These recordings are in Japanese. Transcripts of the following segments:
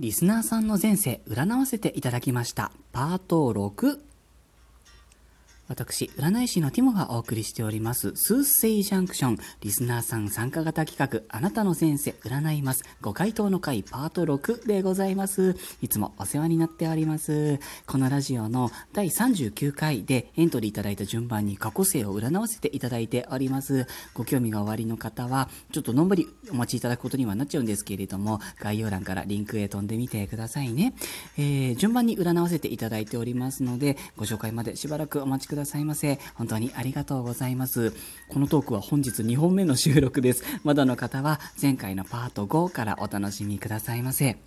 リスナーさんの前世占わせていただきました。パート6私、占い師のティモがお送りしております、スーセイジャンクション、リスナーさん参加型企画、あなたの前世占います、ご回答の回パート6でございます。いつもお世話になっております。このラジオの第39回でエントリーいただいた順番に過去生を占わせていただいております。ご興味がおありの方は、ちょっとのんぼりお待ちいただくことにはなっちゃうんですけれども、概要欄からリンクへ飛んでみてくださいね。えー、順番に占わせていただいておりますので、ご紹介までしばらくお待ちください。ださいませ。本当にありがとうございます。このトークは本日2本目の収録です。まだの方は前回のパート5からお楽しみくださいませ。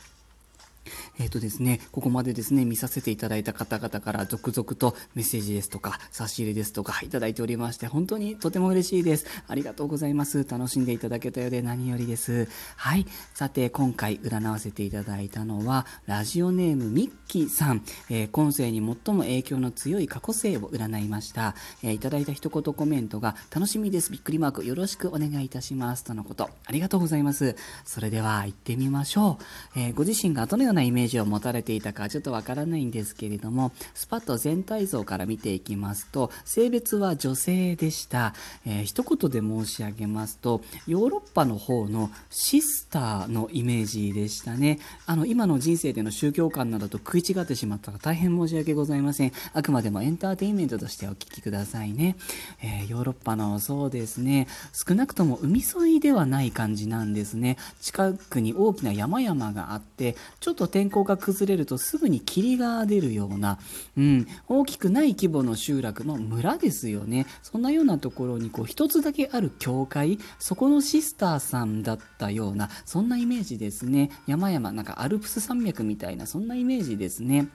えっ、ー、とですね、ここまでですね、見させていただいた方々から続々とメッセージですとか、差し入れですとかいただいておりまして、本当にとても嬉しいです。ありがとうございます。楽しんでいただけたようで何よりです。はい。さて、今回占わせていただいたのは、ラジオネームミッキーさん、えー、今世に最も影響の強い過去世を占いました。えー、いただいた一言コメントが、楽しみです。びっくりマークよろしくお願いいたします。とのこと。ありがとうございます。それでは行ってみましょう。えー、ご自身がどのようなイメージを持たれていたかちょっとわからないんですけれども、スパッと全体像から見ていきますと、性別は女性でした。えー、一言で申し上げますと、ヨーロッパの方のシスターのイメージでしたね。あの、今の人生での宗教観などと食い違ってしまったら大変申し訳ございません。あくまでもエンターテインメントとしてお聞きくださいね。えー、ヨーロッパのそうですね、少なくとも海沿いではない感じなんですね。近くに大きな山々があって、ちょっとと天候が崩れるとすぐに霧が出るような、うん、大きくない規模の集落の村ですよね。そんなようなところにこう一つだけある教会、そこのシスターさんだったような、そんなイメージですね。山々、なんかアルプス山脈みたいな、そんなイメージですね。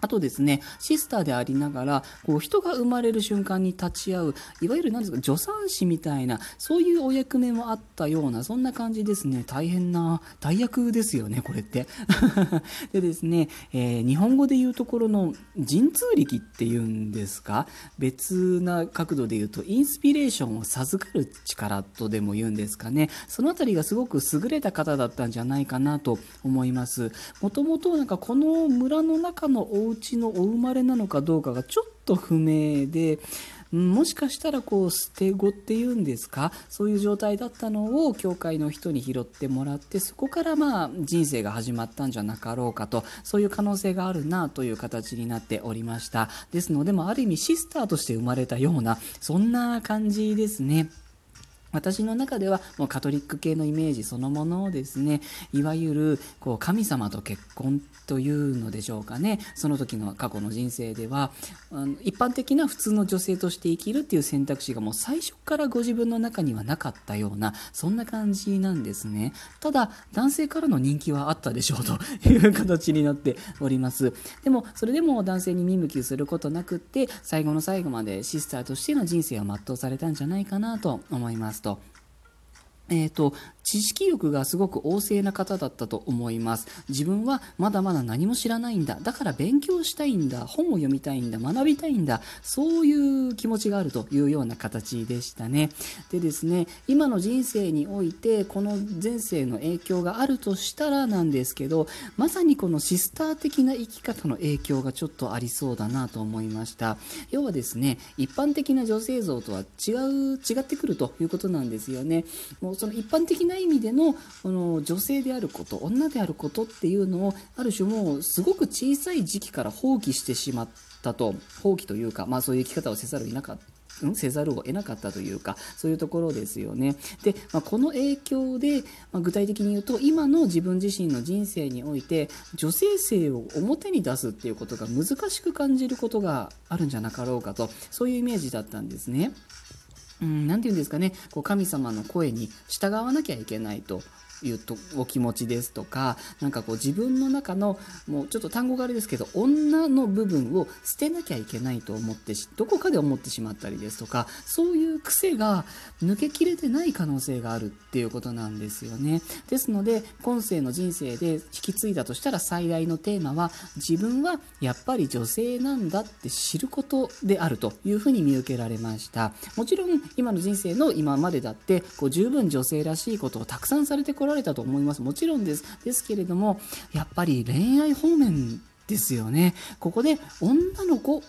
あとですね、シスターでありながら、こう人が生まれる瞬間に立ち会う、いわゆる何ですか、助産師みたいな、そういうお役目もあったような、そんな感じですね。大変な大役ですよね、これって。でですね、えー、日本語で言うところの神通力っていうんですか、別な角度で言うと、インスピレーションを授かる力とでも言うんですかね。そのあたりがすごく優れた方だったんじゃないかなと思います。もともとなんかこの村の中のお家のお生まれなのかどうかがちょっと不明で、もしかしたらこう捨て子っていうんですかそういう状態だったのを教会の人に拾ってもらってそこからまあ人生が始まったんじゃなかろうかとそういう可能性があるなという形になっておりましたですので、ま、ある意味シスターとして生まれたようなそんな感じですね。私の中ではもうカトリック系のイメージそのものをですねいわゆるこう神様と結婚というのでしょうかね。その時の過去の人生では一般的な普通の女性として生きるっていう選択肢がもう最初からご自分の中にはなかったようなそんな感じなんですね。ただ男性からの人気はあったでしょうという形になっております。でもそれでも男性に見向きすることなくって最後の最後までシスターとしての人生を全うされたんじゃないかなと思います。えっ、ー、と、知識欲がすごく旺盛な方だったと思います。自分はまだまだ何も知らないんだ。だから勉強したいんだ。本を読みたいんだ。学びたいんだ。そういう気持ちがあるというような形でしたね。でですね、今の人生において、この前世の影響があるとしたらなんですけど、まさにこのシスター的な生き方の影響がちょっとありそうだなと思いました。要はですね、一般的な女性像とは違う、違ってくるということなんですよね。もうその一般的な意味でのこの女性であること女であることっていうのをある種もうすごく小さい時期から放棄してしまったと放棄というか、まあ、そういう生き方をせざるを得なかった。せざるを得なかったというかそういうところですよね。で、まあ、この影響で、まあ、具体的に言うと今の自分自身の人生において女性性を表に出すっていうことが難しく感じることがあるんじゃなかろうかとそういうイメージだったんですね。うん、て言うんですかね、こう神様の声に従わなきゃいけないと。いうとお気持ちですとかなんかこう自分の中のもうちょっと単語があれですけど女の部分を捨てなきゃいけないと思ってどこかで思ってしまったりですとかそういう癖が抜けきれてない可能性があるっていうことなんですよね。ですので今世の人生で引き継いだとしたら最大のテーマは自分はやっぱり女性なんだって知ることであるというふうに見受けられました。もちろん今の人生の今までだってこう十分女性らしいことをたくさんされてこ来られたと思いますもちろんですですけれどもやっぱり恋愛方面ですよね。ここで女の子を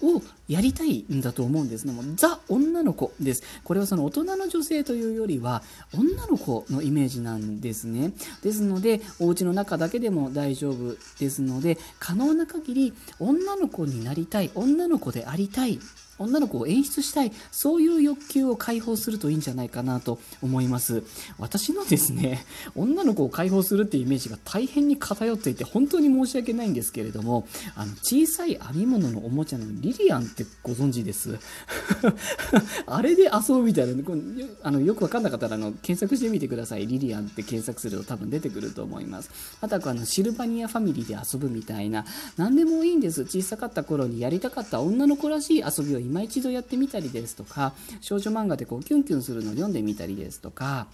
やりたいんだと思うんですね。もザ・女の子です。これはその大人の女性というよりは女の子のイメージなんですね。ですので、お家の中だけでも大丈夫ですので、可能な限り女の子になりたい、女の子でありたい女の子を演出したい、そういう欲求を解放するといいんじゃないかなと思います。私のですね、女の子を解放するっていうイメージが大変に偏っていて、本当に申し訳ないんですけれども、あの、小さい編み物のおもちゃのリリアンってご存知です あれで遊ぶみたいなこ、あのよくわかんなかったらあの検索してみてください。リリアンって検索すると多分出てくると思います。あとはあのシルバニアファミリーで遊ぶみたいな、何でもいいんです。小さかった頃にやりたかった女の子らしい遊びを今一度やってみたりですとか少女漫画でこうキュンキュンするのを読んでみたりですとか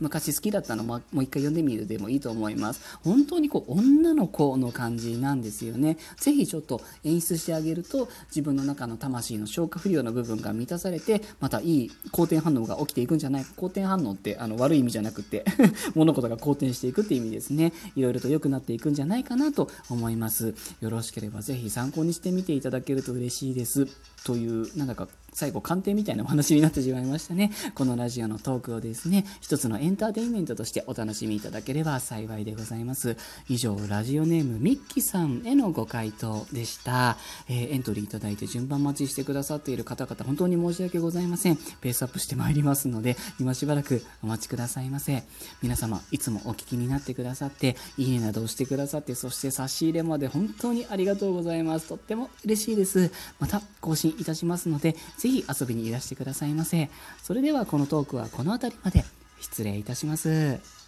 昔好きだったのももう一回読んでみるでもいいと思います。本当にこう女の子の感じなんですよね。ぜひちょっと演出してあげると自分の中の魂の消化不良の部分が満たされてまたいい好転反応が起きていくんじゃないか。好転反応ってあの悪い意味じゃなくて 物事が好転していくって意味ですね。いろいろと良くなっていくんじゃないかなと思います。よろしければぜひ参考にしてみていただけると嬉しいです。という、なんだか最後鑑定みたいなお話になってしまいましたね。このラジオのトークをですね、一つのエンターテインメントとしてお楽しみいただければ幸いでございます。以上、ラジオネームミッキさんへのご回答でした。えー、エントリーいただいて順番待ちしてくださっている方々、本当に申し訳ございません。ペースアップしてまいりますので、今しばらくお待ちくださいませ。皆様、いつもお聞きになってくださって、いいねなどをしてくださって、そして差し入れまで本当にありがとうございます。とっても嬉しいです。また更新いたしますので、ぜひ遊びにいらしてくださいませ。それではこのトークはこの辺りまで失礼いたします。